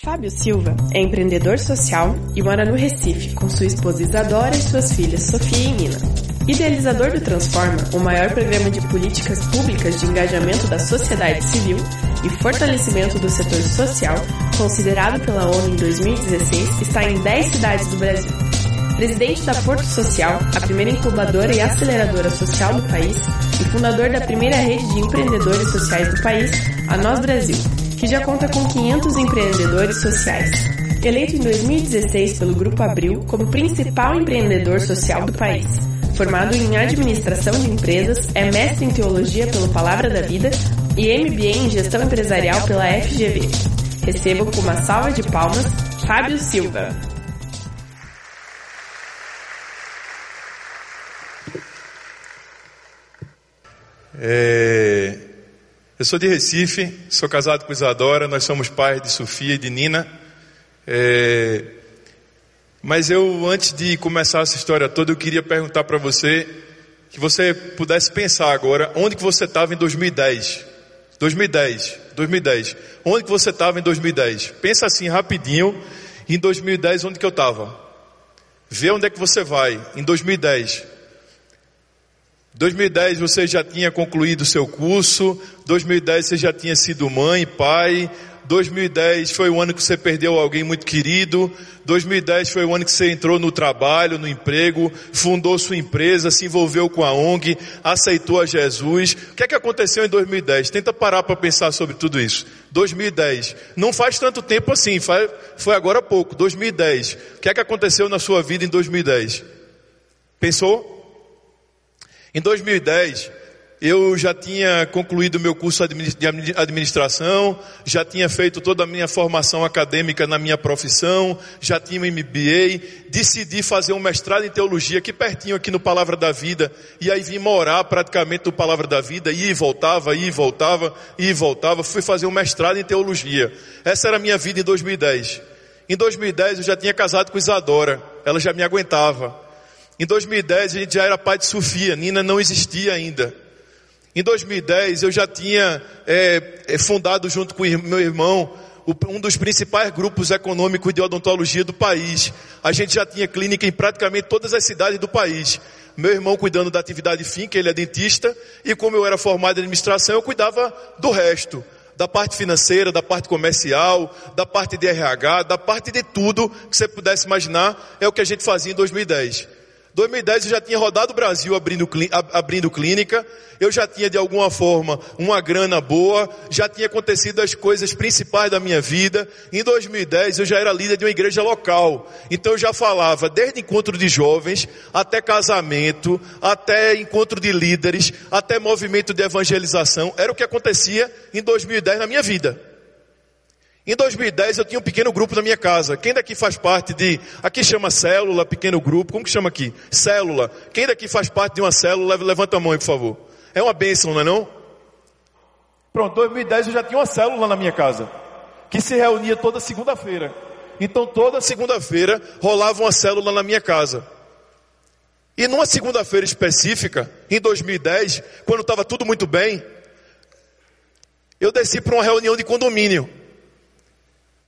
Fábio Silva é empreendedor social e mora no Recife com sua esposa Isadora e suas filhas Sofia e Nina. Idealizador do Transforma, o maior programa de políticas públicas de engajamento da sociedade civil e fortalecimento do setor social, considerado pela ONU em 2016, está em 10 cidades do Brasil. Presidente da Porto Social, a primeira incubadora e aceleradora social do país, e fundador da primeira rede de empreendedores sociais do país, a Nós Brasil, que já conta com 500 empreendedores sociais. Eleito em 2016 pelo Grupo Abril como principal empreendedor social do país. Formado em administração de empresas, é mestre em teologia pelo Palavra da Vida e MBA em gestão empresarial pela FGV. Recebo com uma salva de palmas Fábio Silva. É, eu sou de Recife, sou casado com Isadora, nós somos pais de Sofia e de Nina. É, mas eu, antes de começar essa história toda, eu queria perguntar para você, que você pudesse pensar agora, onde que você estava em 2010? 2010, 2010. Onde que você estava em 2010? Pensa assim rapidinho, em 2010 onde que eu estava? Vê onde é que você vai em 2010. 2010 você já tinha concluído seu curso, 2010 você já tinha sido mãe, pai, 2010 foi o ano que você perdeu alguém muito querido, 2010 foi o ano que você entrou no trabalho, no emprego, fundou sua empresa, se envolveu com a ONG, aceitou a Jesus. O que é que aconteceu em 2010? Tenta parar para pensar sobre tudo isso. 2010. Não faz tanto tempo assim, foi agora há pouco, 2010. O que é que aconteceu na sua vida em 2010? Pensou? Em 2010, eu já tinha concluído meu curso de administração, já tinha feito toda a minha formação acadêmica na minha profissão, já tinha um MBA, decidi fazer um mestrado em teologia aqui pertinho, aqui no Palavra da Vida, e aí vim morar praticamente no Palavra da Vida, e voltava, e voltava, e voltava, fui fazer um mestrado em teologia. Essa era a minha vida em 2010. Em 2010 eu já tinha casado com Isadora, ela já me aguentava. Em 2010 a gente já era pai de Sofia, Nina não existia ainda. Em 2010 eu já tinha é, é, fundado junto com meu irmão um dos principais grupos econômicos de odontologia do país. A gente já tinha clínica em praticamente todas as cidades do país. Meu irmão cuidando da atividade fim, que ele é dentista, e como eu era formado em administração, eu cuidava do resto. Da parte financeira, da parte comercial, da parte de RH, da parte de tudo que você pudesse imaginar, é o que a gente fazia em 2010. 2010 eu já tinha rodado o Brasil abrindo, abrindo clínica, eu já tinha de alguma forma uma grana boa, já tinha acontecido as coisas principais da minha vida. Em 2010 eu já era líder de uma igreja local, então eu já falava desde encontro de jovens, até casamento, até encontro de líderes, até movimento de evangelização, era o que acontecia em 2010 na minha vida. Em 2010 eu tinha um pequeno grupo na minha casa. Quem daqui faz parte de, aqui chama célula, pequeno grupo, como que chama aqui? Célula. Quem daqui faz parte de uma célula, levanta a mão aí, por favor. É uma bênção, não é não? Pronto, 2010 eu já tinha uma célula na minha casa, que se reunia toda segunda-feira. Então toda segunda-feira rolava uma célula na minha casa. E numa segunda-feira específica, em 2010, quando estava tudo muito bem, eu desci para uma reunião de condomínio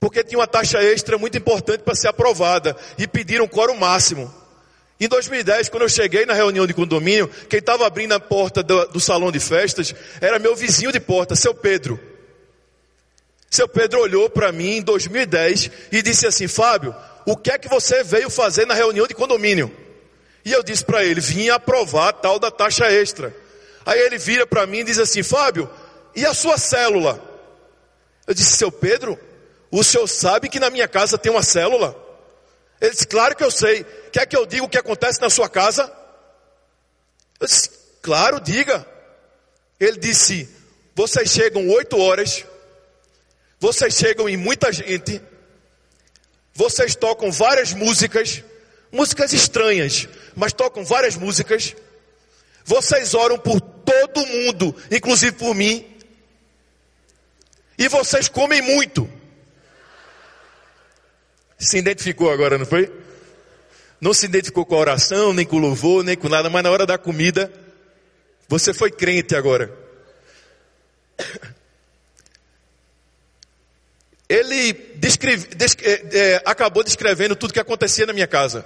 porque tinha uma taxa extra muito importante para ser aprovada e pediram quórum máximo. Em 2010, quando eu cheguei na reunião de condomínio, quem estava abrindo a porta do, do, salão de festas era meu vizinho de porta, seu Pedro. Seu Pedro olhou para mim em 2010 e disse assim: Fábio, o que é que você veio fazer na reunião de condomínio? E eu disse para ele: vim aprovar tal da taxa extra. Aí ele vira para mim e diz assim: Fábio, e a sua célula? Eu disse: Seu Pedro, o senhor sabe que na minha casa tem uma célula? Ele disse, claro que eu sei. Quer que eu diga o que acontece na sua casa? Eu disse, claro, diga. Ele disse, vocês chegam oito horas, vocês chegam em muita gente, vocês tocam várias músicas, músicas estranhas, mas tocam várias músicas. Vocês oram por todo mundo, inclusive por mim. E vocês comem muito. Se identificou agora, não foi? Não se identificou com a oração, nem com o louvor, nem com nada, mas na hora da comida, você foi crente agora. ele descreve, é, é, acabou descrevendo tudo que acontecia na minha casa.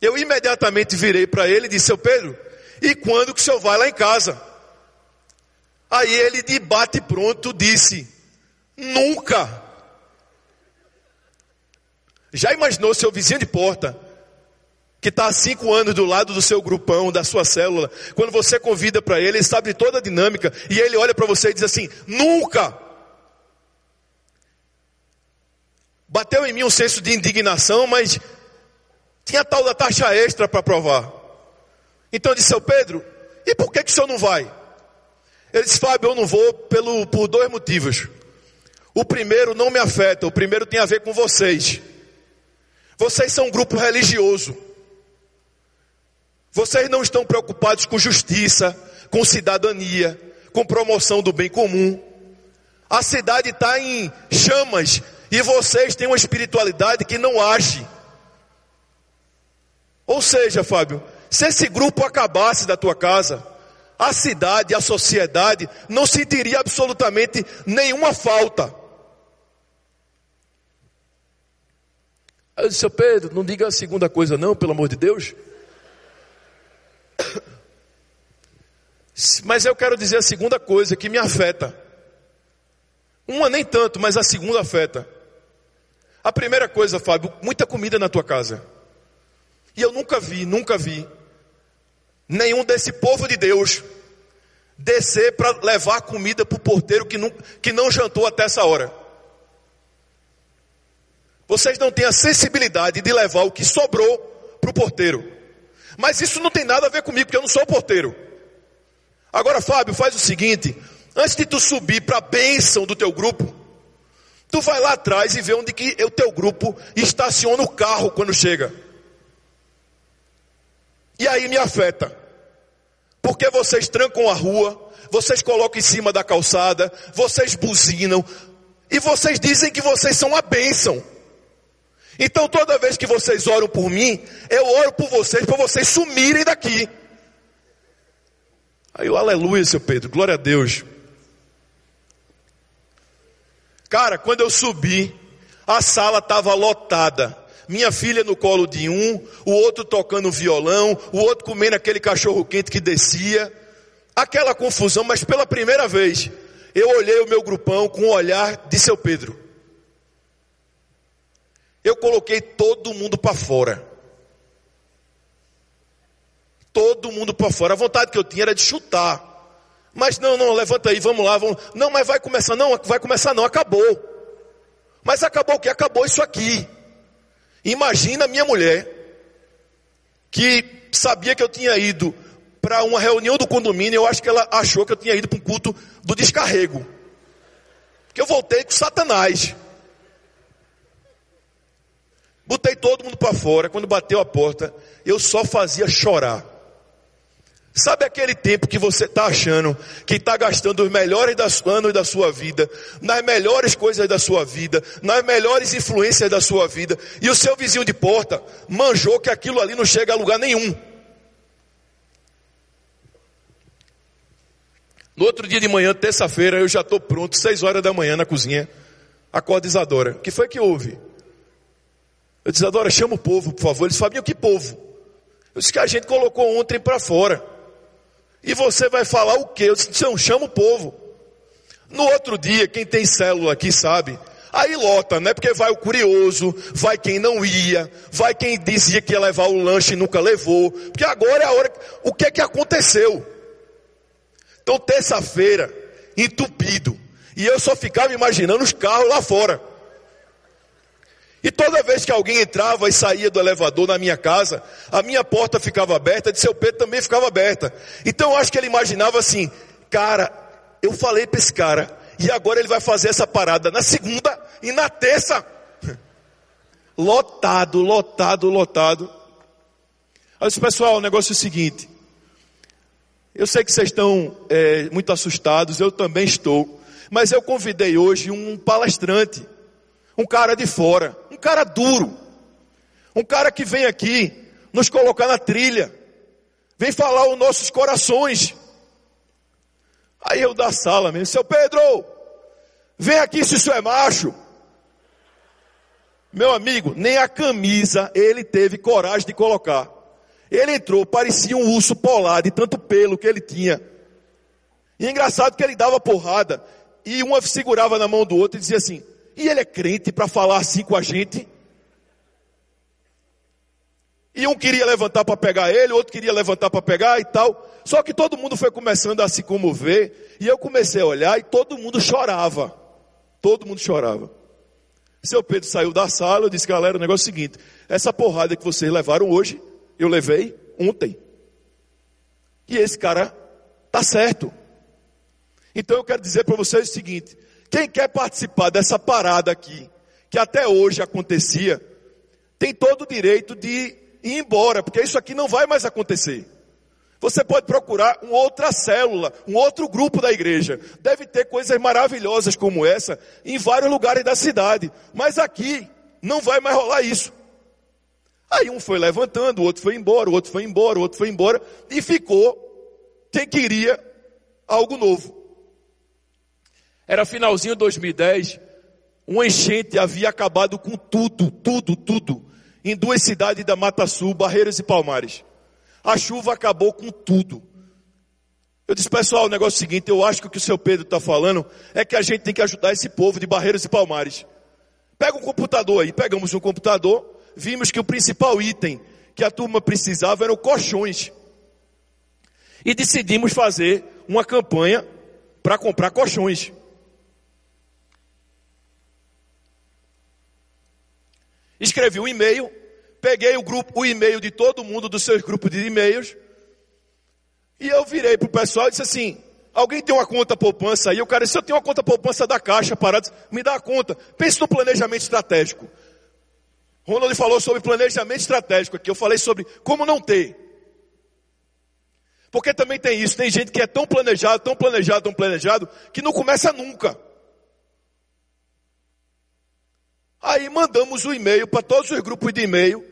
Eu imediatamente virei para ele e disse, seu Pedro, e quando que o senhor vai lá em casa? Aí ele de bate pronto disse, nunca. Já imaginou seu vizinho de porta, que está há cinco anos do lado do seu grupão, da sua célula, quando você convida para ele, ele sabe toda a dinâmica, e ele olha para você e diz assim, nunca. Bateu em mim um senso de indignação, mas tinha tal da taxa extra para provar. Então eu disse, seu Pedro, e por que, que o senhor não vai? Ele disse, Fábio, eu não vou pelo, por dois motivos. O primeiro não me afeta, o primeiro tem a ver com vocês. Vocês são um grupo religioso. Vocês não estão preocupados com justiça, com cidadania, com promoção do bem comum. A cidade está em chamas e vocês têm uma espiritualidade que não age. Ou seja, Fábio, se esse grupo acabasse da tua casa, a cidade, a sociedade não sentiria absolutamente nenhuma falta. Aí eu disse, seu Pedro, não diga a segunda coisa não, pelo amor de Deus. Mas eu quero dizer a segunda coisa que me afeta. Uma nem tanto, mas a segunda afeta. A primeira coisa, Fábio, muita comida na tua casa. E eu nunca vi, nunca vi nenhum desse povo de Deus descer para levar comida para o porteiro que não, que não jantou até essa hora. Vocês não têm a sensibilidade de levar o que sobrou para o porteiro. Mas isso não tem nada a ver comigo, porque eu não sou o porteiro. Agora, Fábio, faz o seguinte: antes de tu subir para a bênção do teu grupo, tu vai lá atrás e vê onde que o teu grupo estaciona o carro quando chega. E aí me afeta. Porque vocês trancam a rua, vocês colocam em cima da calçada, vocês buzinam, e vocês dizem que vocês são a bênção. Então toda vez que vocês oram por mim, eu oro por vocês para vocês sumirem daqui. Aí o aleluia, seu Pedro, glória a Deus. Cara, quando eu subi, a sala estava lotada minha filha no colo de um, o outro tocando violão, o outro comendo aquele cachorro quente que descia. Aquela confusão, mas pela primeira vez, eu olhei o meu grupão com o olhar de seu Pedro. Eu coloquei todo mundo para fora. Todo mundo para fora. A vontade que eu tinha era de chutar. Mas não, não, levanta aí, vamos lá, vamos. Não, mas vai começar, não, vai começar não, acabou. Mas acabou o que? Acabou isso aqui. Imagina minha mulher, que sabia que eu tinha ido para uma reunião do condomínio, eu acho que ela achou que eu tinha ido para um culto do descarrego. Que eu voltei com Satanás. Botei todo mundo para fora, quando bateu a porta, eu só fazia chorar. Sabe aquele tempo que você está achando que está gastando os melhores das, anos da sua vida, nas melhores coisas da sua vida, nas melhores influências da sua vida, e o seu vizinho de porta manjou que aquilo ali não chega a lugar nenhum. No outro dia de manhã, terça-feira, eu já estou pronto, seis horas da manhã na cozinha. Acorda Isadora. O que foi que houve? Eu disse, Isadora, chama o povo, por favor. Eles Fabinho, que povo? Eu disse que a gente colocou ontem para fora. E você vai falar o quê? Eu disse, não, chama o povo. No outro dia, quem tem célula aqui sabe, aí lota, né? Porque vai o curioso, vai quem não ia, vai quem dizia que ia levar o lanche e nunca levou. Porque agora é a hora, o que é que aconteceu? Então terça-feira, entupido, e eu só ficava imaginando os carros lá fora. E toda vez que alguém entrava e saía do elevador na minha casa, a minha porta ficava aberta, de seu Pedro também ficava aberta. Então eu acho que ele imaginava assim, cara, eu falei para esse cara, e agora ele vai fazer essa parada na segunda e na terça. Lotado, lotado, lotado. Aí disse, pessoal, o negócio é o seguinte. Eu sei que vocês estão é, muito assustados, eu também estou. Mas eu convidei hoje um palestrante um cara de fora, cara duro, um cara que vem aqui nos colocar na trilha, vem falar os nossos corações. Aí eu da sala mesmo, seu Pedro, vem aqui se isso é macho. Meu amigo, nem a camisa ele teve coragem de colocar. Ele entrou, parecia um urso polar de tanto pelo que ele tinha. E engraçado que ele dava porrada e uma segurava na mão do outro e dizia assim: "E ele é crente para falar assim com a gente?" E um queria levantar para pegar ele, outro queria levantar para pegar e tal. Só que todo mundo foi começando a se comover, e eu comecei a olhar e todo mundo chorava. Todo mundo chorava. Seu Pedro saiu da sala, eu disse, galera, o negócio é o seguinte, essa porrada que vocês levaram hoje, eu levei ontem. E esse cara tá certo. Então eu quero dizer para vocês o seguinte, quem quer participar dessa parada aqui, que até hoje acontecia, tem todo o direito de ir embora, porque isso aqui não vai mais acontecer. Você pode procurar uma outra célula, um outro grupo da igreja. Deve ter coisas maravilhosas como essa em vários lugares da cidade. Mas aqui não vai mais rolar isso. Aí um foi levantando, o outro foi embora, o outro foi embora, o outro foi embora. E ficou quem queria algo novo. Era finalzinho de 2010. Um enchente havia acabado com tudo, tudo, tudo. Em duas cidades da Mata Sul, Barreiras e Palmares. A chuva acabou com tudo. Eu disse, pessoal, o negócio é o seguinte, eu acho que o que o seu Pedro está falando é que a gente tem que ajudar esse povo de Barreiras e Palmares. Pega um computador aí, pegamos um computador, vimos que o principal item que a turma precisava eram colchões. E decidimos fazer uma campanha para comprar colchões. Escrevi um e-mail peguei o grupo, o e-mail de todo mundo dos seus grupos de e-mails, e eu virei para o pessoal e disse assim, alguém tem uma conta poupança aí? O cara disse, eu tenho uma conta poupança da Caixa parada, me dá a conta. Pense no planejamento estratégico. Ronald falou sobre planejamento estratégico aqui, eu falei sobre como não ter. Porque também tem isso, tem gente que é tão planejado, tão planejado, tão planejado, que não começa nunca. Aí mandamos o um e-mail para todos os grupos de e-mail,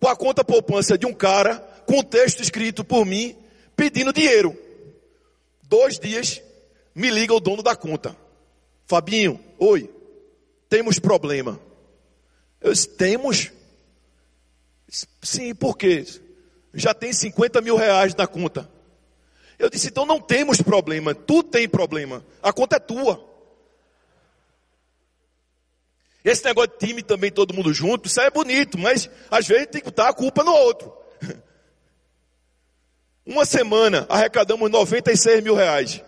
com a conta poupança de um cara, com um texto escrito por mim, pedindo dinheiro. Dois dias, me liga o dono da conta. Fabinho, oi, temos problema. Eu disse, temos? Sim, por quê? Já tem 50 mil reais na conta. Eu disse, então não temos problema, tu tem problema, a conta é tua. Esse negócio de time também, todo mundo junto, isso aí é bonito, mas às vezes tem que botar a culpa no outro. Uma semana arrecadamos 96 mil reais.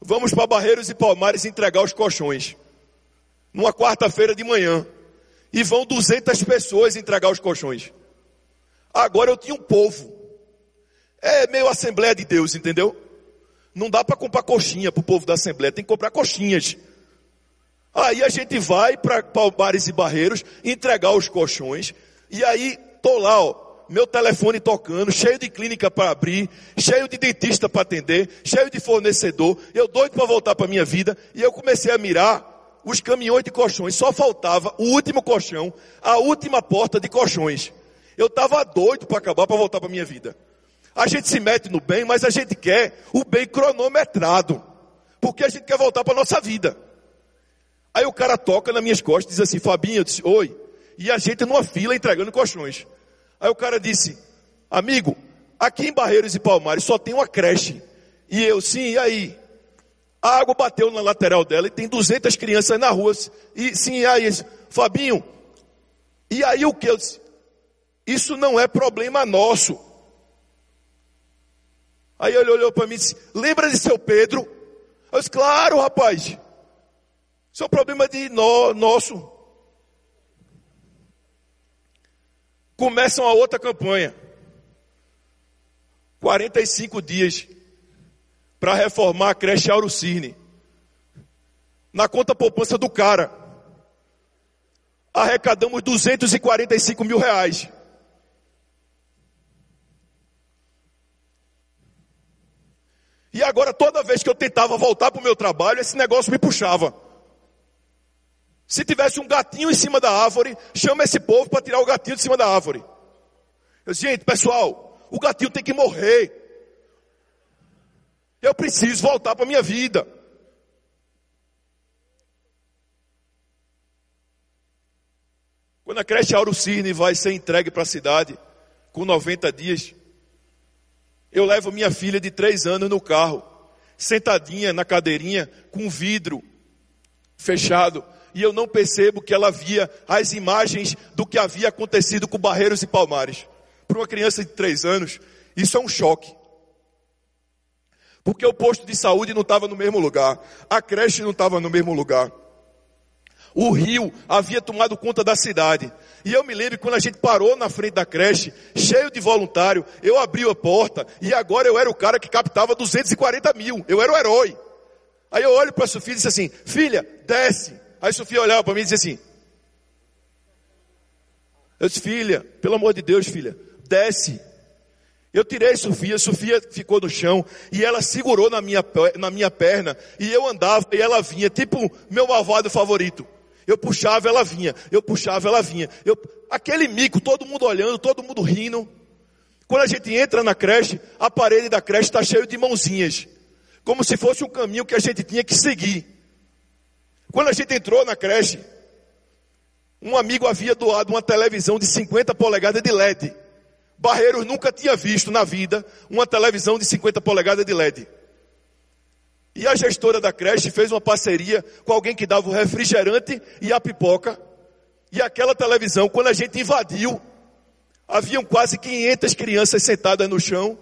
Vamos para Barreiros e Palmares entregar os colchões. Numa quarta-feira de manhã. E vão 200 pessoas entregar os colchões. Agora eu tinha um povo. É meio Assembleia de Deus, entendeu? Não dá para comprar coxinha para o povo da Assembleia, tem que comprar coxinhas. Aí a gente vai para Palmares e Barreiros entregar os colchões. E aí tô lá, ó, meu telefone tocando, cheio de clínica para abrir, cheio de dentista para atender, cheio de fornecedor. Eu doido para voltar para minha vida. E eu comecei a mirar os caminhões de colchões. Só faltava o último colchão, a última porta de colchões. Eu estava doido para acabar para voltar para minha vida. A gente se mete no bem, mas a gente quer o bem cronometrado. Porque a gente quer voltar para nossa vida. Aí o cara toca nas minhas costas diz assim, Fabinho, eu disse, oi. E a gente numa fila entregando colchões. Aí o cara disse, amigo, aqui em Barreiros e Palmares só tem uma creche. E eu, sim, e aí? A água bateu na lateral dela e tem 200 crianças na rua. E sim, e aí? Fabinho, e aí o que? Eu disse, isso não é problema nosso. Aí ele olhou para mim e disse, lembra de seu Pedro? Eu disse, claro, rapaz. Isso é um problema de no, nosso. Começam a outra campanha. 45 dias para reformar a creche Aurocine. Na conta poupança do cara. Arrecadamos 245 mil reais. E agora, toda vez que eu tentava voltar para o meu trabalho, esse negócio me puxava. Se tivesse um gatinho em cima da árvore, chama esse povo para tirar o gatinho de cima da árvore. Eu disse, gente, pessoal, o gatinho tem que morrer. Eu preciso voltar para a minha vida. Quando a creche Auro Cirne vai ser entregue para a cidade, com 90 dias, eu levo minha filha de três anos no carro, sentadinha na cadeirinha, com vidro fechado, e eu não percebo que ela via as imagens do que havia acontecido com Barreiros e Palmares. Para uma criança de três anos, isso é um choque. Porque o posto de saúde não estava no mesmo lugar, a creche não estava no mesmo lugar. O rio havia tomado conta da cidade. E eu me lembro quando a gente parou na frente da creche, cheio de voluntário, eu abri a porta e agora eu era o cara que captava 240 mil. Eu era o herói. Aí eu olho para a Sofia e disse assim: Filha, desce. Aí Sofia olhava para mim e disse assim: Eu disse, filha, pelo amor de Deus, filha, desce. Eu tirei Sofia, Sofia ficou no chão e ela segurou na minha, na minha perna e eu andava e ela vinha, tipo meu malvado favorito. Eu puxava, ela vinha. Eu puxava, ela vinha. Eu... Aquele mico, todo mundo olhando, todo mundo rindo. Quando a gente entra na creche, a parede da creche está cheia de mãozinhas. Como se fosse um caminho que a gente tinha que seguir. Quando a gente entrou na creche, um amigo havia doado uma televisão de 50 polegadas de LED. Barreiros nunca tinha visto na vida uma televisão de 50 polegadas de LED. E a gestora da creche fez uma parceria com alguém que dava o refrigerante e a pipoca. E aquela televisão, quando a gente invadiu, haviam quase 500 crianças sentadas no chão,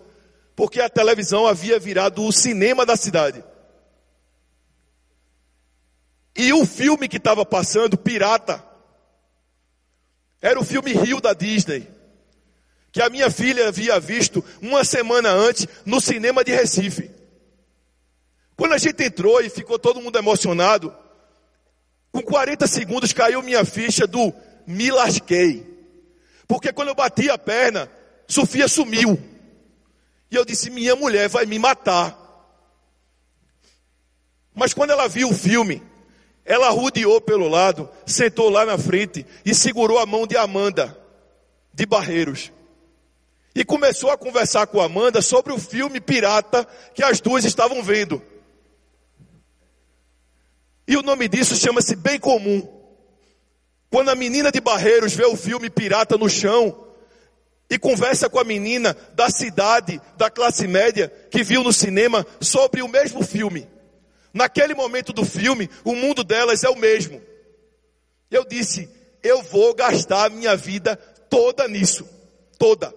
porque a televisão havia virado o cinema da cidade. E o filme que estava passando, Pirata, era o filme Rio da Disney, que a minha filha havia visto uma semana antes no cinema de Recife. Quando a gente entrou e ficou todo mundo emocionado, com 40 segundos caiu minha ficha do me lasquei. Porque quando eu bati a perna, Sofia sumiu. E eu disse: minha mulher vai me matar. Mas quando ela viu o filme, ela rodeou pelo lado, sentou lá na frente e segurou a mão de Amanda, de Barreiros. E começou a conversar com Amanda sobre o filme pirata que as duas estavam vendo. E o nome disso chama-se bem comum. Quando a menina de Barreiros vê o filme Pirata no chão e conversa com a menina da cidade, da classe média, que viu no cinema sobre o mesmo filme. Naquele momento do filme, o mundo delas é o mesmo. Eu disse, eu vou gastar a minha vida toda nisso. Toda.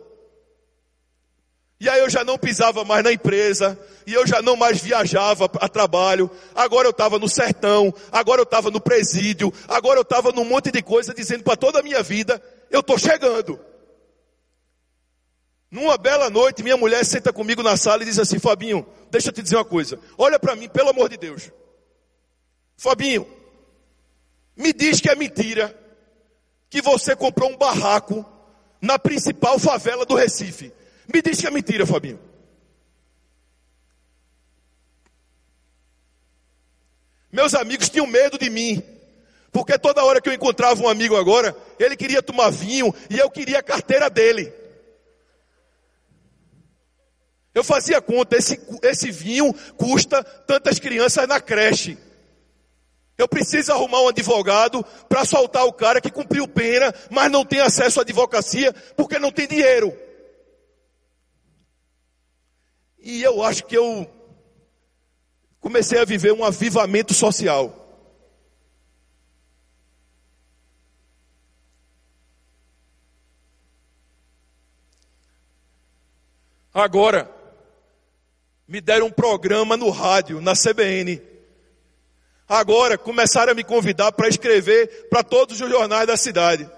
E aí eu já não pisava mais na empresa, e eu já não mais viajava a trabalho, agora eu estava no sertão, agora eu estava no presídio, agora eu estava num monte de coisa dizendo para toda a minha vida, eu estou chegando. Numa bela noite, minha mulher senta comigo na sala e diz assim, Fabinho, deixa eu te dizer uma coisa, olha para mim, pelo amor de Deus. Fabinho, me diz que é mentira que você comprou um barraco na principal favela do Recife. Me diz que é mentira, Fabinho. Meus amigos tinham medo de mim. Porque toda hora que eu encontrava um amigo agora, ele queria tomar vinho e eu queria a carteira dele. Eu fazia conta, esse, esse vinho custa tantas crianças na creche. Eu preciso arrumar um advogado para soltar o cara que cumpriu pena, mas não tem acesso à advocacia porque não tem dinheiro. E eu acho que eu comecei a viver um avivamento social. Agora, me deram um programa no rádio, na CBN. Agora, começaram a me convidar para escrever para todos os jornais da cidade.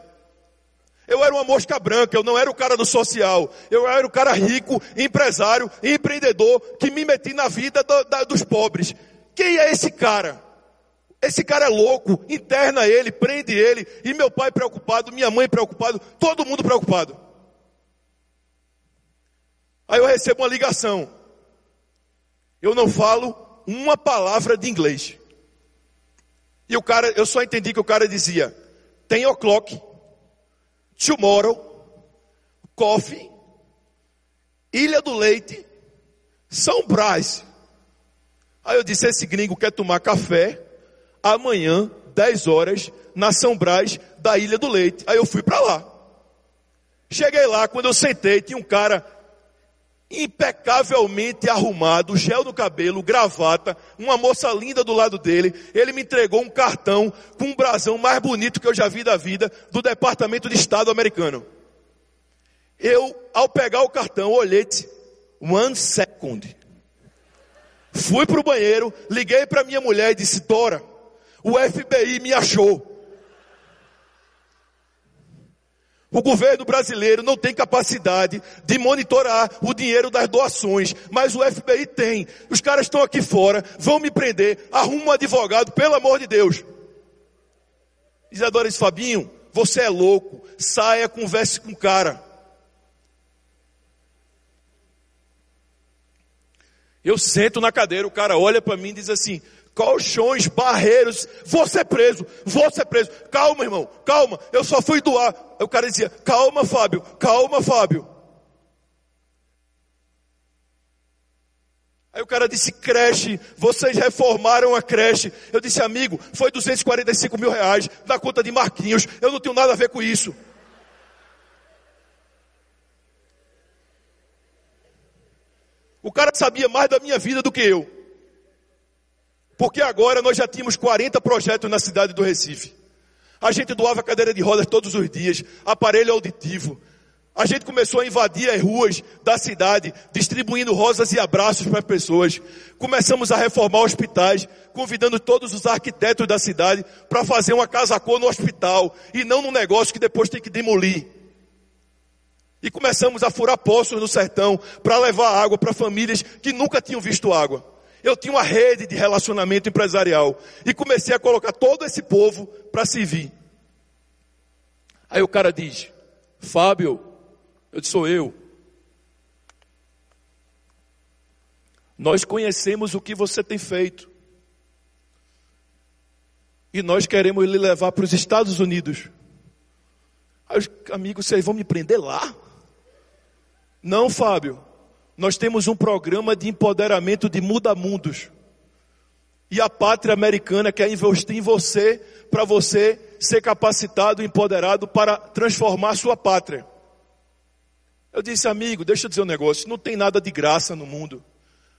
Eu era uma mosca branca, eu não era o cara do social. Eu era o cara rico, empresário, empreendedor, que me meti na vida do, da, dos pobres. Quem é esse cara? Esse cara é louco, interna ele, prende ele, e meu pai preocupado, minha mãe preocupado, todo mundo preocupado. Aí eu recebo uma ligação. Eu não falo uma palavra de inglês. E o cara, eu só entendi que o cara dizia: tem o'clock tomorrow, coffee, Ilha do Leite, São Brás. Aí eu disse, esse gringo quer tomar café, amanhã, 10 horas, na São Brás da Ilha do Leite. Aí eu fui para lá. Cheguei lá, quando eu sentei, tinha um cara impecavelmente arrumado, gel no cabelo, gravata, uma moça linda do lado dele. Ele me entregou um cartão com um brasão mais bonito que eu já vi da vida do Departamento de Estado americano. Eu, ao pegar o cartão, olhei, one second. Fui para o banheiro, liguei para minha mulher e disse, Dora, o FBI me achou. O governo brasileiro não tem capacidade de monitorar o dinheiro das doações, mas o FBI tem. Os caras estão aqui fora, vão me prender, arruma um advogado, pelo amor de Deus. Isadora disse, Fabinho, você é louco, saia, converse com o cara. Eu sento na cadeira, o cara olha para mim e diz assim: colchões, barreiros, vou ser preso, vou ser preso. Calma, irmão, calma, eu só fui doar. O cara dizia, calma, Fábio, calma, Fábio. Aí o cara disse, creche, vocês reformaram a creche. Eu disse, amigo, foi 245 mil reais da conta de Marquinhos, eu não tenho nada a ver com isso. O cara sabia mais da minha vida do que eu. Porque agora nós já tínhamos 40 projetos na cidade do Recife. A gente doava cadeira de rodas todos os dias, aparelho auditivo. A gente começou a invadir as ruas da cidade, distribuindo rosas e abraços para as pessoas. Começamos a reformar hospitais, convidando todos os arquitetos da cidade para fazer uma casa cor no hospital e não num negócio que depois tem que demolir. E começamos a furar poços no sertão para levar água para famílias que nunca tinham visto água. Eu tinha uma rede de relacionamento empresarial e comecei a colocar todo esse povo para servir. Aí o cara diz: Fábio, eu disse, sou eu. Nós conhecemos o que você tem feito. E nós queremos lhe levar para os Estados Unidos. Aí os amigos, vocês vão me prender lá? Não, Fábio nós temos um programa de empoderamento de muda-mundos. E a pátria americana quer investir em você para você ser capacitado, empoderado para transformar sua pátria. Eu disse, amigo, deixa eu dizer um negócio, não tem nada de graça no mundo.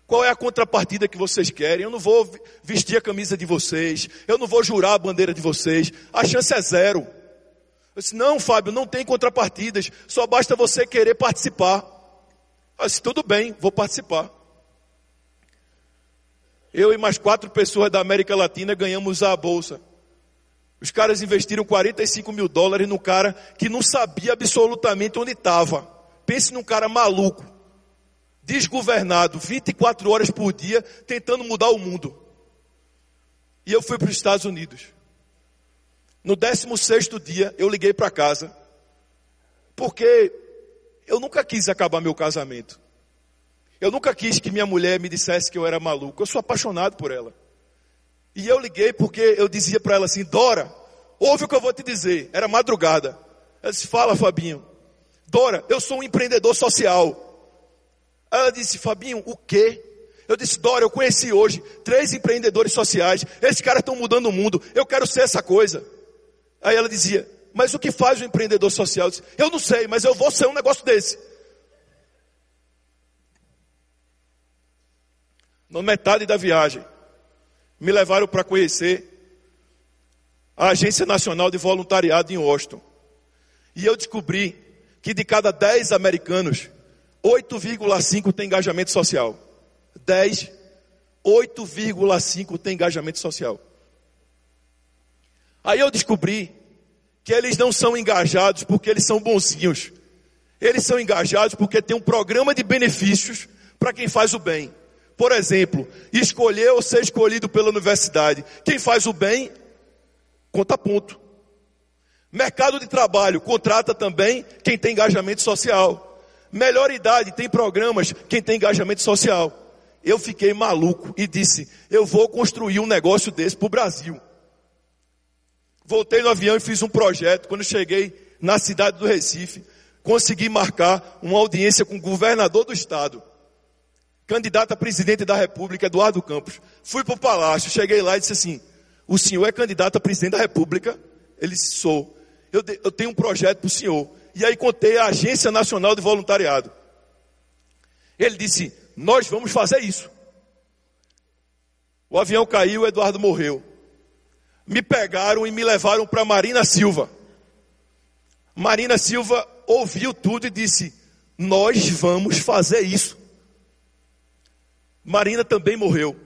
Qual é a contrapartida que vocês querem? Eu não vou vestir a camisa de vocês, eu não vou jurar a bandeira de vocês, a chance é zero. Eu disse, não, Fábio, não tem contrapartidas, só basta você querer participar. Disse, tudo bem, vou participar. Eu e mais quatro pessoas da América Latina ganhamos a bolsa. Os caras investiram 45 mil dólares no cara que não sabia absolutamente onde estava. Pense num cara maluco, desgovernado, 24 horas por dia, tentando mudar o mundo. E eu fui para os Estados Unidos. No 16 dia, eu liguei para casa, porque eu nunca quis acabar meu casamento. Eu nunca quis que minha mulher me dissesse que eu era maluco. Eu sou apaixonado por ela. E eu liguei porque eu dizia para ela assim: Dora, ouve o que eu vou te dizer. Era madrugada. Ela disse: Fala, Fabinho. Dora, eu sou um empreendedor social. Ela disse: Fabinho, o quê? Eu disse: Dora, eu conheci hoje três empreendedores sociais. Esses caras estão mudando o mundo. Eu quero ser essa coisa. Aí ela dizia: mas o que faz o empreendedor social? Eu, não sei, mas eu vou ser um negócio desse. Na metade da viagem, me levaram para conhecer a Agência Nacional de Voluntariado em Washington. E eu descobri que de cada 10 americanos, 8,5 tem engajamento social. 10, 8,5 tem engajamento social. Aí eu descobri que eles não são engajados porque eles são bonzinhos. Eles são engajados porque tem um programa de benefícios para quem faz o bem. Por exemplo, escolher ou ser escolhido pela universidade. Quem faz o bem, conta ponto. Mercado de trabalho, contrata também quem tem engajamento social. Melhor idade, tem programas, quem tem engajamento social. Eu fiquei maluco e disse: eu vou construir um negócio desse para o Brasil. Voltei no avião e fiz um projeto. Quando cheguei na cidade do Recife, consegui marcar uma audiência com o governador do estado, candidato a presidente da República, Eduardo Campos. Fui para o palácio, cheguei lá e disse assim: O senhor é candidato a presidente da República? Ele disse, sou. Eu, eu tenho um projeto para o senhor. E aí contei a Agência Nacional de Voluntariado. Ele disse, nós vamos fazer isso. O avião caiu, Eduardo morreu. Me pegaram e me levaram para Marina Silva. Marina Silva ouviu tudo e disse: Nós vamos fazer isso. Marina também morreu.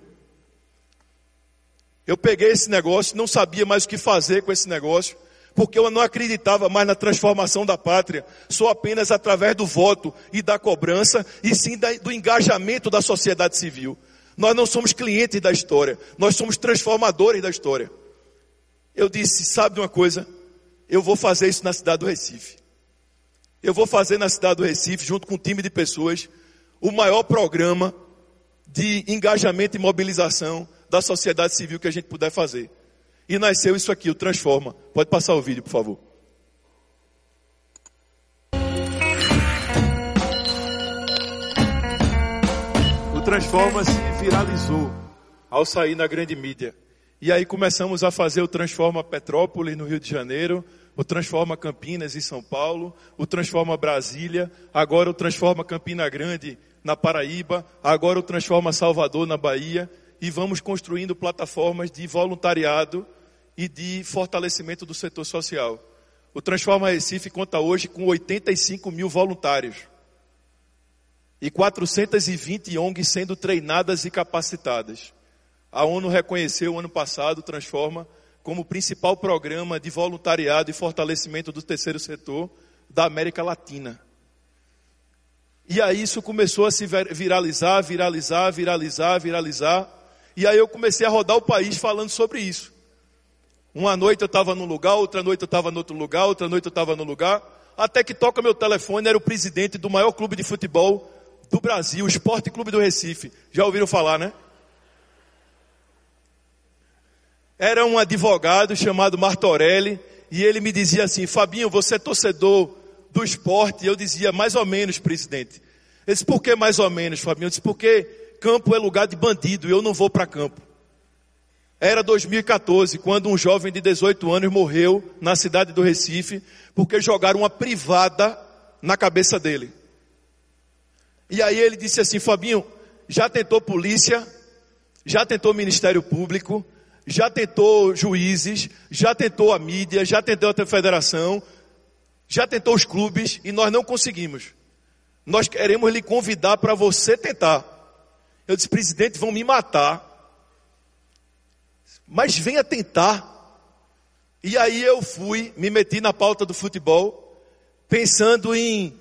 Eu peguei esse negócio, não sabia mais o que fazer com esse negócio, porque eu não acreditava mais na transformação da pátria, só apenas através do voto e da cobrança, e sim do engajamento da sociedade civil. Nós não somos clientes da história, nós somos transformadores da história. Eu disse: sabe de uma coisa? Eu vou fazer isso na cidade do Recife. Eu vou fazer na cidade do Recife, junto com um time de pessoas, o maior programa de engajamento e mobilização da sociedade civil que a gente puder fazer. E nasceu isso aqui, o Transforma. Pode passar o vídeo, por favor. O Transforma se viralizou ao sair na grande mídia. E aí começamos a fazer o Transforma Petrópolis no Rio de Janeiro, o Transforma Campinas em São Paulo, o Transforma Brasília, agora o Transforma Campina Grande na Paraíba, agora o Transforma Salvador na Bahia, e vamos construindo plataformas de voluntariado e de fortalecimento do setor social. O Transforma Recife conta hoje com 85 mil voluntários e 420 ONGs sendo treinadas e capacitadas. A ONU reconheceu ano passado, Transforma, como principal programa de voluntariado e fortalecimento do terceiro setor da América Latina. E aí isso começou a se viralizar, viralizar, viralizar, viralizar. E aí eu comecei a rodar o país falando sobre isso. Uma noite eu estava num lugar, outra noite eu estava no outro lugar, outra noite eu estava no lugar. Até que toca meu telefone, era o presidente do maior clube de futebol do Brasil, o Esporte Clube do Recife. Já ouviram falar, né? Era um advogado chamado Martorelli, e ele me dizia assim: Fabinho, você é torcedor do esporte? Eu dizia: mais ou menos, presidente. Ele disse: por que mais ou menos, Fabinho? Eu disse: porque campo é lugar de bandido e eu não vou para campo. Era 2014, quando um jovem de 18 anos morreu na cidade do Recife, porque jogaram uma privada na cabeça dele. E aí ele disse assim: Fabinho, já tentou polícia, já tentou Ministério Público, já tentou juízes, já tentou a mídia, já tentou a federação, já tentou os clubes e nós não conseguimos. Nós queremos lhe convidar para você tentar. Eu disse, presidente, vão me matar. Mas venha tentar. E aí eu fui, me meti na pauta do futebol, pensando em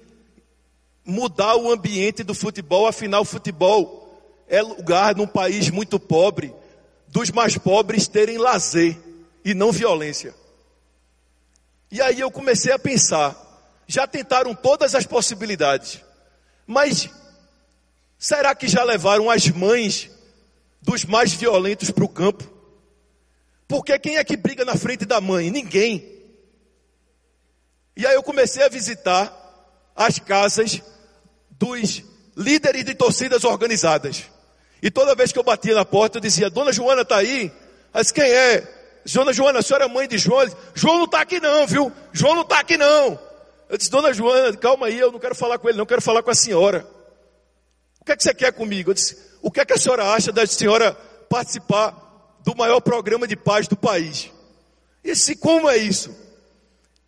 mudar o ambiente do futebol, afinal, o futebol é lugar num país muito pobre dos mais pobres terem lazer e não violência. E aí eu comecei a pensar, já tentaram todas as possibilidades, mas será que já levaram as mães dos mais violentos para o campo? Porque quem é que briga na frente da mãe? Ninguém. E aí eu comecei a visitar as casas dos líderes de torcidas organizadas. E toda vez que eu batia na porta, eu dizia, Dona Joana está aí? Mas quem é? Dona Joana, a senhora é mãe de João? João não está aqui não, viu? João não está aqui não. Eu disse, Dona Joana, calma aí, eu não quero falar com ele, não quero falar com a senhora. O que é que você quer comigo? Eu disse, o que é que a senhora acha da senhora participar do maior programa de paz do país? E disse, como é isso?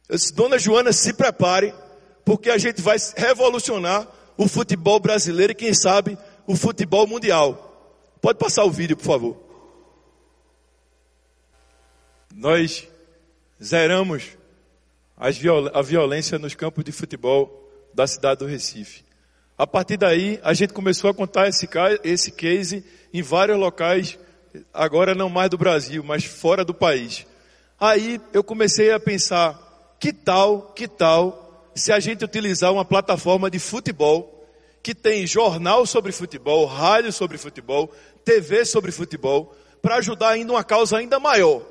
Eu disse, Dona Joana, se prepare, porque a gente vai revolucionar o futebol brasileiro e quem sabe o futebol mundial. Pode passar o vídeo, por favor. Nós zeramos viol a violência nos campos de futebol da cidade do Recife. A partir daí, a gente começou a contar esse, esse case em vários locais, agora não mais do Brasil, mas fora do país. Aí eu comecei a pensar, que tal, que tal, se a gente utilizar uma plataforma de futebol que tem jornal sobre futebol, rádio sobre futebol, TV sobre futebol, para ajudar ainda uma causa ainda maior.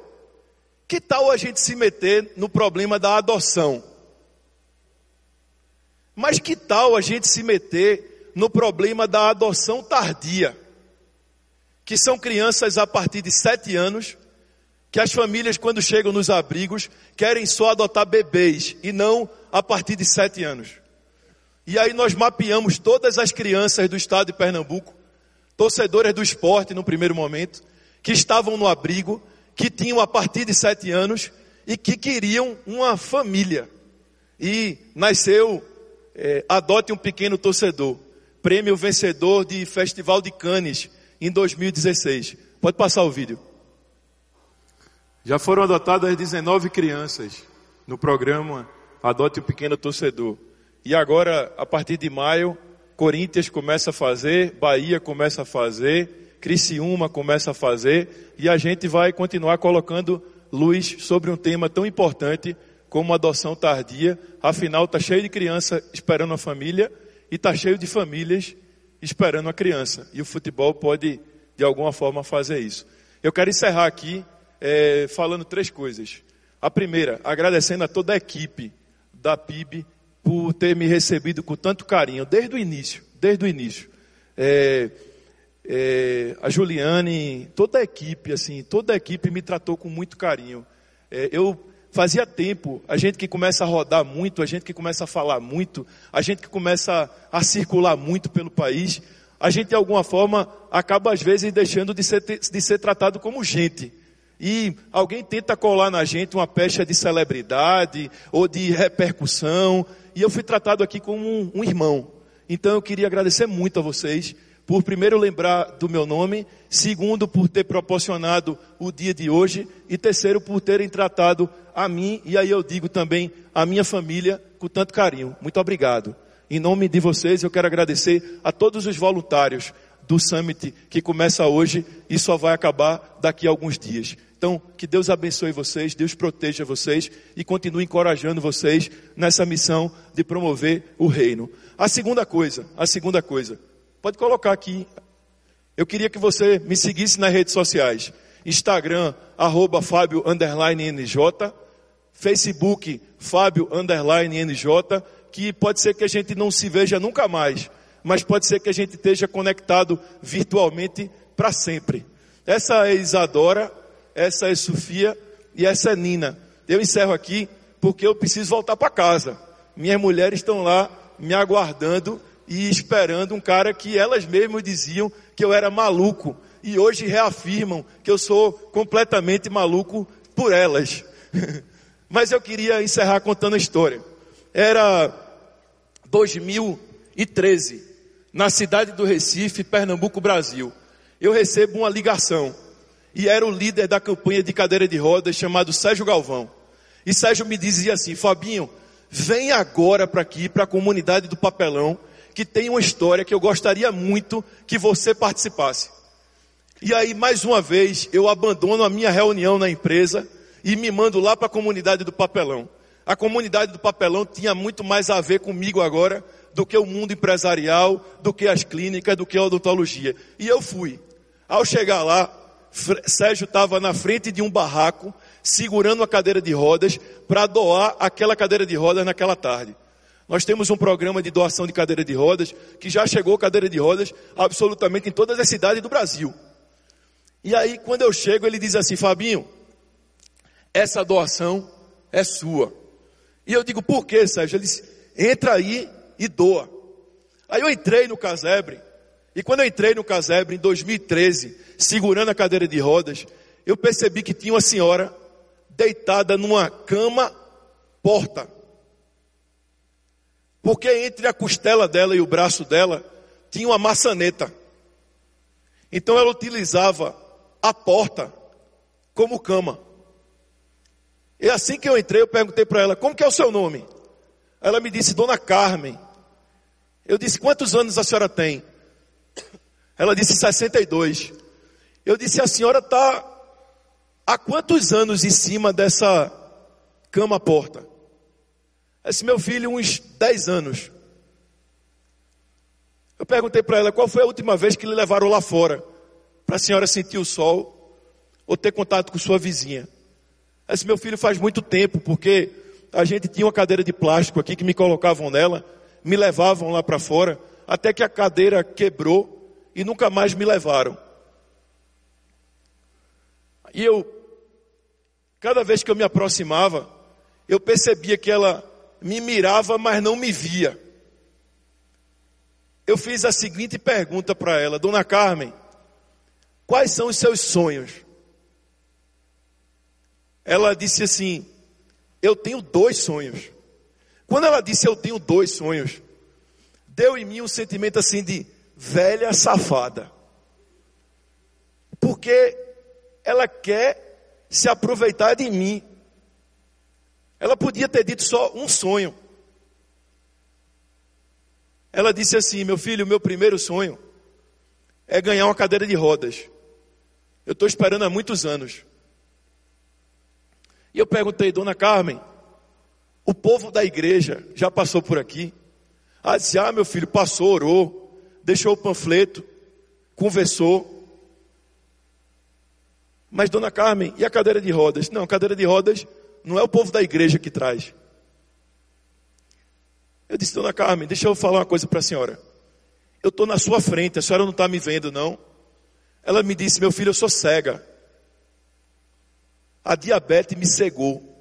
Que tal a gente se meter no problema da adoção? Mas que tal a gente se meter no problema da adoção tardia? Que são crianças a partir de sete anos que as famílias, quando chegam nos abrigos, querem só adotar bebês e não a partir de sete anos. E aí nós mapeamos todas as crianças do estado de Pernambuco, torcedoras do esporte no primeiro momento, que estavam no abrigo, que tinham a partir de sete anos e que queriam uma família. E nasceu é, Adote um Pequeno Torcedor, prêmio vencedor de Festival de Cannes em 2016. Pode passar o vídeo. Já foram adotadas 19 crianças no programa Adote um Pequeno Torcedor. E agora, a partir de maio, Corinthians começa a fazer, Bahia começa a fazer, Criciúma começa a fazer, e a gente vai continuar colocando luz sobre um tema tão importante como adoção tardia. Afinal, está cheio de criança esperando a família e está cheio de famílias esperando a criança. E o futebol pode, de alguma forma, fazer isso. Eu quero encerrar aqui é, falando três coisas. A primeira, agradecendo a toda a equipe da PIB por ter me recebido com tanto carinho, desde o início, desde o início. É, é, a Juliane, toda a equipe, assim, toda a equipe me tratou com muito carinho. É, eu fazia tempo, a gente que começa a rodar muito, a gente que começa a falar muito, a gente que começa a, a circular muito pelo país, a gente de alguma forma acaba às vezes deixando de ser, de ser tratado como gente. E alguém tenta colar na gente uma pecha de celebridade ou de repercussão, e eu fui tratado aqui como um, um irmão. Então eu queria agradecer muito a vocês por primeiro lembrar do meu nome, segundo por ter proporcionado o dia de hoje e terceiro por terem tratado a mim e aí eu digo também a minha família com tanto carinho. Muito obrigado. Em nome de vocês eu quero agradecer a todos os voluntários do Summit que começa hoje e só vai acabar daqui a alguns dias. Então, que Deus abençoe vocês, Deus proteja vocês e continue encorajando vocês nessa missão de promover o reino. A segunda coisa, a segunda coisa, pode colocar aqui. Eu queria que você me seguisse nas redes sociais. Instagram, arroba Fábio NJ, Facebook, Fábio NJ, que pode ser que a gente não se veja nunca mais, mas pode ser que a gente esteja conectado virtualmente para sempre. Essa é Isadora, essa é Sofia e essa é Nina. Eu encerro aqui porque eu preciso voltar para casa. Minhas mulheres estão lá me aguardando e esperando um cara que elas mesmas diziam que eu era maluco e hoje reafirmam que eu sou completamente maluco por elas. Mas eu queria encerrar contando a história. Era 2013, na cidade do Recife, Pernambuco, Brasil. Eu recebo uma ligação e era o líder da campanha de cadeira de rodas chamado Sérgio Galvão. E Sérgio me dizia assim: Fabinho, vem agora para aqui, para a comunidade do Papelão, que tem uma história que eu gostaria muito que você participasse. E aí, mais uma vez, eu abandono a minha reunião na empresa e me mando lá para a comunidade do Papelão. A comunidade do Papelão tinha muito mais a ver comigo agora do que o mundo empresarial, do que as clínicas, do que a odontologia. E eu fui. Ao chegar lá, Sérgio estava na frente de um barraco, segurando a cadeira de rodas, para doar aquela cadeira de rodas naquela tarde. Nós temos um programa de doação de cadeira de rodas, que já chegou cadeira de rodas absolutamente em todas as cidades do Brasil. E aí, quando eu chego, ele diz assim: Fabinho, essa doação é sua. E eu digo: por quê, Sérgio? Ele disse: entra aí e doa. Aí eu entrei no casebre, e quando eu entrei no casebre em 2013, segurando a cadeira de rodas, eu percebi que tinha uma senhora deitada numa cama porta. Porque entre a costela dela e o braço dela tinha uma maçaneta. Então ela utilizava a porta como cama. E assim que eu entrei, eu perguntei para ela: Como que é o seu nome? Ela me disse: Dona Carmen. Eu disse: Quantos anos a senhora tem? Ela disse 62. Eu disse: A senhora está há quantos anos em cima dessa cama-porta? Esse meu filho, uns 10 anos. Eu perguntei para ela qual foi a última vez que lhe levaram lá fora, para a senhora sentir o sol ou ter contato com sua vizinha. Esse meu filho faz muito tempo, porque a gente tinha uma cadeira de plástico aqui que me colocavam nela, me levavam lá para fora, até que a cadeira quebrou e nunca mais me levaram. E eu cada vez que eu me aproximava, eu percebia que ela me mirava, mas não me via. Eu fiz a seguinte pergunta para ela, Dona Carmen, quais são os seus sonhos? Ela disse assim: Eu tenho dois sonhos. Quando ela disse eu tenho dois sonhos, deu em mim um sentimento assim de velha safada. Porque ela quer se aproveitar de mim. Ela podia ter dito só um sonho. Ela disse assim: Meu filho, meu primeiro sonho é ganhar uma cadeira de rodas. Eu estou esperando há muitos anos. E eu perguntei, Dona Carmen, o povo da igreja já passou por aqui? Ah, disse, ah, meu filho, passou, orou, deixou o panfleto, conversou. Mas, Dona Carmen, e a cadeira de rodas? Não, a cadeira de rodas não é o povo da igreja que traz. Eu disse, Dona Carmen, deixa eu falar uma coisa para a senhora. Eu estou na sua frente, a senhora não está me vendo, não. Ela me disse, meu filho, eu sou cega. A diabetes me cegou.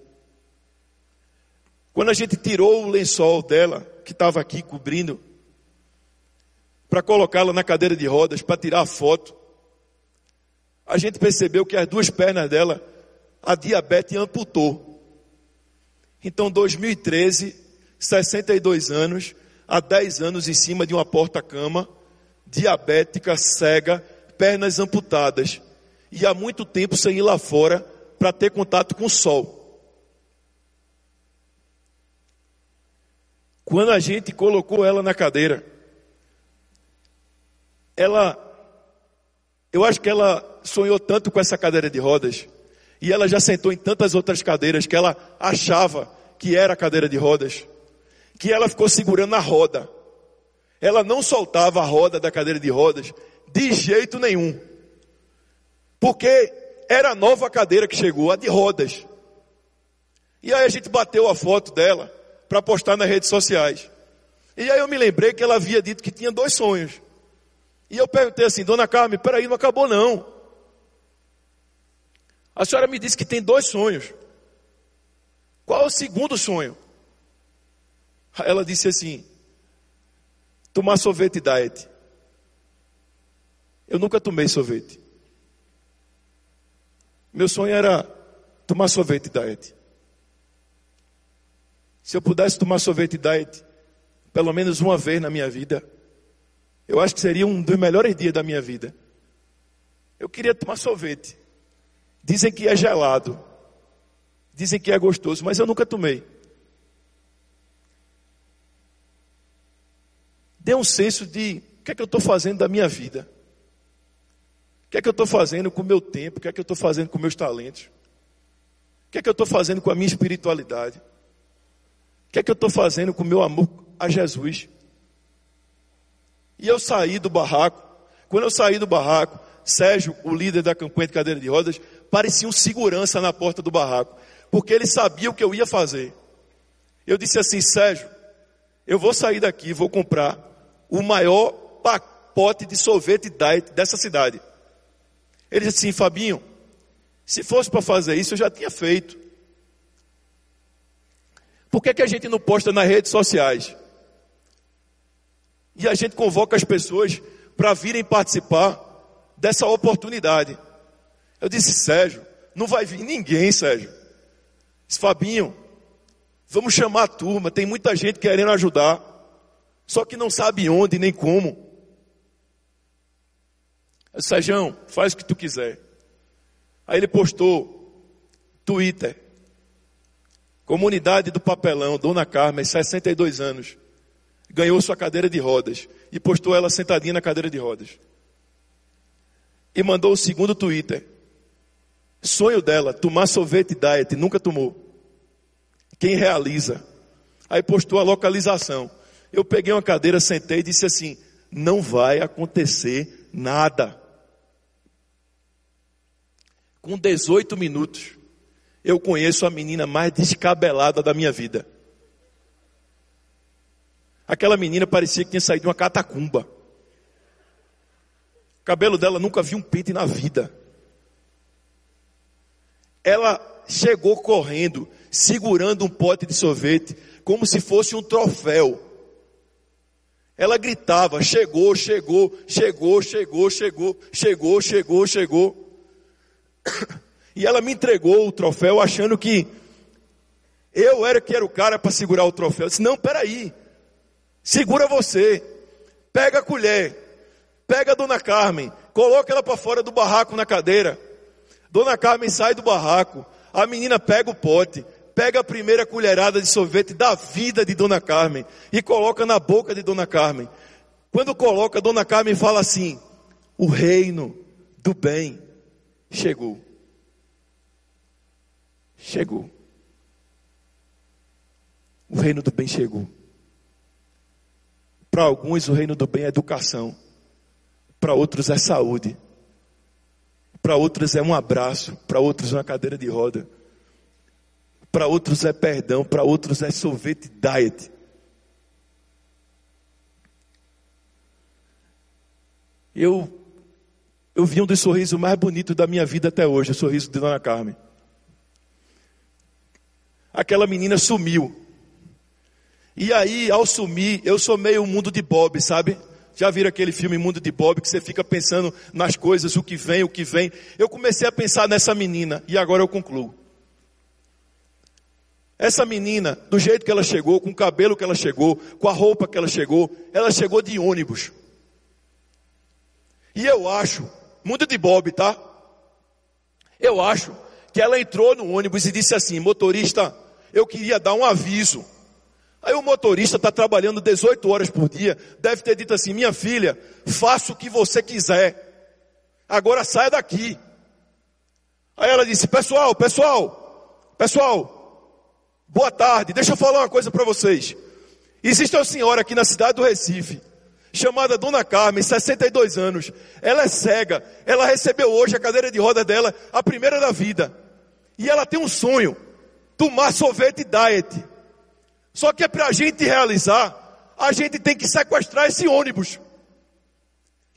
Quando a gente tirou o lençol dela, que estava aqui cobrindo, para colocá-la na cadeira de rodas, para tirar a foto, a gente percebeu que as duas pernas dela, a diabetes amputou. Então, 2013, 62 anos, há 10 anos em cima de uma porta-cama, diabética, cega, pernas amputadas. E há muito tempo sem ir lá fora para ter contato com o sol. Quando a gente colocou ela na cadeira, ela, eu acho que ela sonhou tanto com essa cadeira de rodas, e ela já sentou em tantas outras cadeiras que ela achava que era cadeira de rodas, que ela ficou segurando a roda. Ela não soltava a roda da cadeira de rodas de jeito nenhum. Porque era a nova cadeira que chegou, a de rodas. E aí a gente bateu a foto dela para postar nas redes sociais. E aí eu me lembrei que ela havia dito que tinha dois sonhos. E eu perguntei assim, dona Carmen, peraí, não acabou não. A senhora me disse que tem dois sonhos. Qual é o segundo sonho? Ela disse assim: tomar sorvete diet. Eu nunca tomei sorvete. Meu sonho era tomar sorvete diet. Se eu pudesse tomar sorvete diet pelo menos uma vez na minha vida, eu acho que seria um dos melhores dias da minha vida. Eu queria tomar sorvete. Dizem que é gelado. Dizem que é gostoso, mas eu nunca tomei. Dê um senso de o que é que eu estou fazendo da minha vida. O que é que eu estou fazendo com o meu tempo? O que é que eu estou fazendo com meus talentos? O que é que eu estou fazendo com a minha espiritualidade? Que é que eu estou fazendo com o meu amor a Jesus? E eu saí do barraco. Quando eu saí do barraco, Sérgio, o líder da campanha de cadeira de rodas, parecia um segurança na porta do barraco porque ele sabia o que eu ia fazer. Eu disse assim, Sérgio, eu vou sair daqui, vou comprar o maior pacote de sorvete diet dessa cidade. Ele disse assim, Fabinho, se fosse para fazer isso, eu já tinha feito. Por que, que a gente não posta nas redes sociais? E a gente convoca as pessoas para virem participar dessa oportunidade. Eu disse, Sérgio, não vai vir ninguém, Sérgio. Disse, Fabinho, vamos chamar a turma, tem muita gente querendo ajudar, só que não sabe onde nem como. Sérgio, faz o que tu quiser. Aí ele postou Twitter. Comunidade do Papelão, Dona Carmen, 62 anos. Ganhou sua cadeira de rodas. E postou ela sentadinha na cadeira de rodas. E mandou o segundo Twitter. Sonho dela, tomar sorvete diet, nunca tomou. Quem realiza? Aí postou a localização. Eu peguei uma cadeira, sentei e disse assim: não vai acontecer nada. Com 18 minutos, eu conheço a menina mais descabelada da minha vida. Aquela menina parecia que tinha saído de uma catacumba. O cabelo dela nunca viu um pente na vida ela chegou correndo, segurando um pote de sorvete, como se fosse um troféu. Ela gritava: chegou, chegou, chegou, chegou, chegou, chegou, chegou, chegou. E ela me entregou o troféu achando que eu era que era o cara para segurar o troféu. Eu disse: não, peraí, segura você, pega a colher, pega a dona Carmen, coloca ela para fora do barraco na cadeira. Dona Carmen sai do barraco, a menina pega o pote, pega a primeira colherada de sorvete da vida de Dona Carmen e coloca na boca de Dona Carmen. Quando coloca, Dona Carmen fala assim: o reino do bem chegou. Chegou. O reino do bem chegou. Para alguns, o reino do bem é educação. Para outros, é saúde. Para outros é um abraço, para outros é uma cadeira de roda. Para outros é perdão, para outros é sorvete diet. Eu eu vi um dos sorrisos mais bonitos da minha vida até hoje, o sorriso de Dona Carmen. Aquela menina sumiu. E aí, ao sumir, eu sou meio mundo de Bob, sabe? Já viram aquele filme Mundo de Bob que você fica pensando nas coisas, o que vem, o que vem. Eu comecei a pensar nessa menina e agora eu concluo. Essa menina, do jeito que ela chegou, com o cabelo que ela chegou, com a roupa que ela chegou, ela chegou de ônibus. E eu acho, mundo de Bob, tá? Eu acho que ela entrou no ônibus e disse assim: motorista, eu queria dar um aviso. Aí o motorista está trabalhando 18 horas por dia, deve ter dito assim: minha filha, faça o que você quiser, agora saia daqui. Aí ela disse: pessoal, pessoal, pessoal, boa tarde, deixa eu falar uma coisa para vocês. Existe uma senhora aqui na cidade do Recife, chamada Dona Carmen, 62 anos. Ela é cega, ela recebeu hoje a cadeira de roda dela, a primeira da vida. E ela tem um sonho: tomar sorvete diet. Só que é para a gente realizar, a gente tem que sequestrar esse ônibus.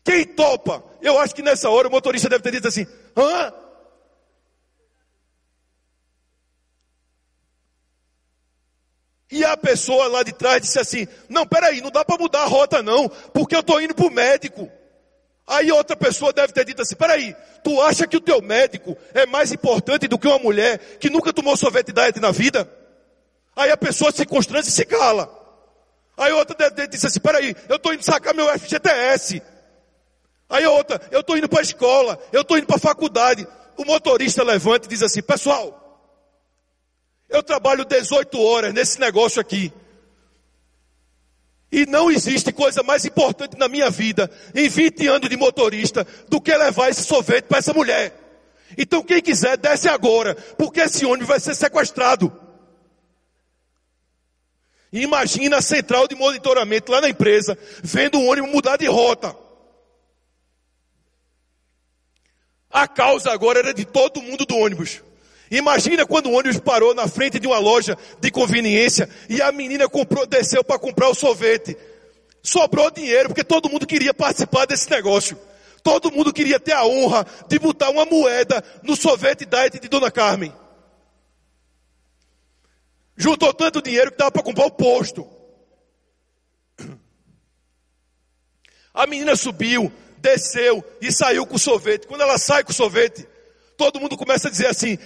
Quem topa? Eu acho que nessa hora o motorista deve ter dito assim: hã? E a pessoa lá de trás disse assim: Não, peraí, não dá para mudar a rota, não, porque eu estou indo para o médico. Aí outra pessoa deve ter dito assim: Peraí, tu acha que o teu médico é mais importante do que uma mulher que nunca tomou sorvete diet na vida? Aí a pessoa se constrange e se cala. Aí outra disse assim: peraí, eu estou indo sacar meu FGTS. Aí outra, eu estou indo para a escola, eu estou indo para a faculdade. O motorista levanta e diz assim: pessoal, eu trabalho 18 horas nesse negócio aqui. E não existe coisa mais importante na minha vida, em 20 anos de motorista, do que levar esse sorvete para essa mulher. Então quem quiser, desce agora, porque esse ônibus vai ser sequestrado. Imagina a central de monitoramento lá na empresa, vendo o ônibus mudar de rota. A causa agora era de todo mundo do ônibus. Imagina quando o ônibus parou na frente de uma loja de conveniência e a menina comprou, desceu para comprar o sorvete. Sobrou dinheiro porque todo mundo queria participar desse negócio. Todo mundo queria ter a honra de botar uma moeda no sorvete diet de Dona Carmen. Juntou tanto dinheiro que dava para comprar o posto. A menina subiu, desceu e saiu com o sorvete. Quando ela sai com o sorvete, todo mundo começa a dizer assim: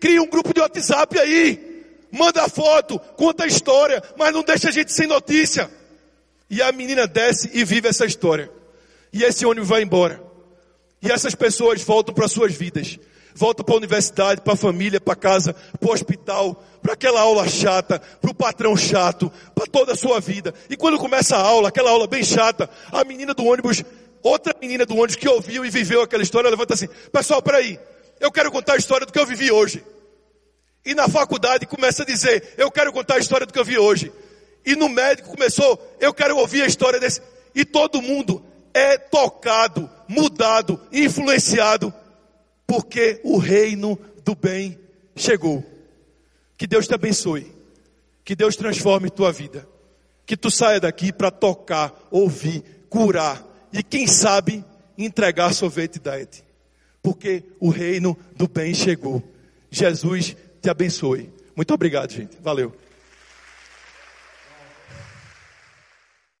cria um grupo de WhatsApp aí, manda foto, conta a história, mas não deixa a gente sem notícia. E a menina desce e vive essa história. E esse ônibus vai embora. E essas pessoas voltam para suas vidas volta para a universidade, para a família, para casa, para o hospital, para aquela aula chata, para o patrão chato, para toda a sua vida. E quando começa a aula, aquela aula bem chata, a menina do ônibus, outra menina do ônibus que ouviu e viveu aquela história, levanta assim: Pessoal, peraí, eu quero contar a história do que eu vivi hoje. E na faculdade começa a dizer: Eu quero contar a história do que eu vi hoje. E no médico começou: Eu quero ouvir a história desse. E todo mundo é tocado, mudado, influenciado porque o reino do bem chegou. Que Deus te abençoe. Que Deus transforme tua vida. Que tu saia daqui para tocar, ouvir, curar e quem sabe entregar sorvete diet. Porque o reino do bem chegou. Jesus te abençoe. Muito obrigado, gente. Valeu.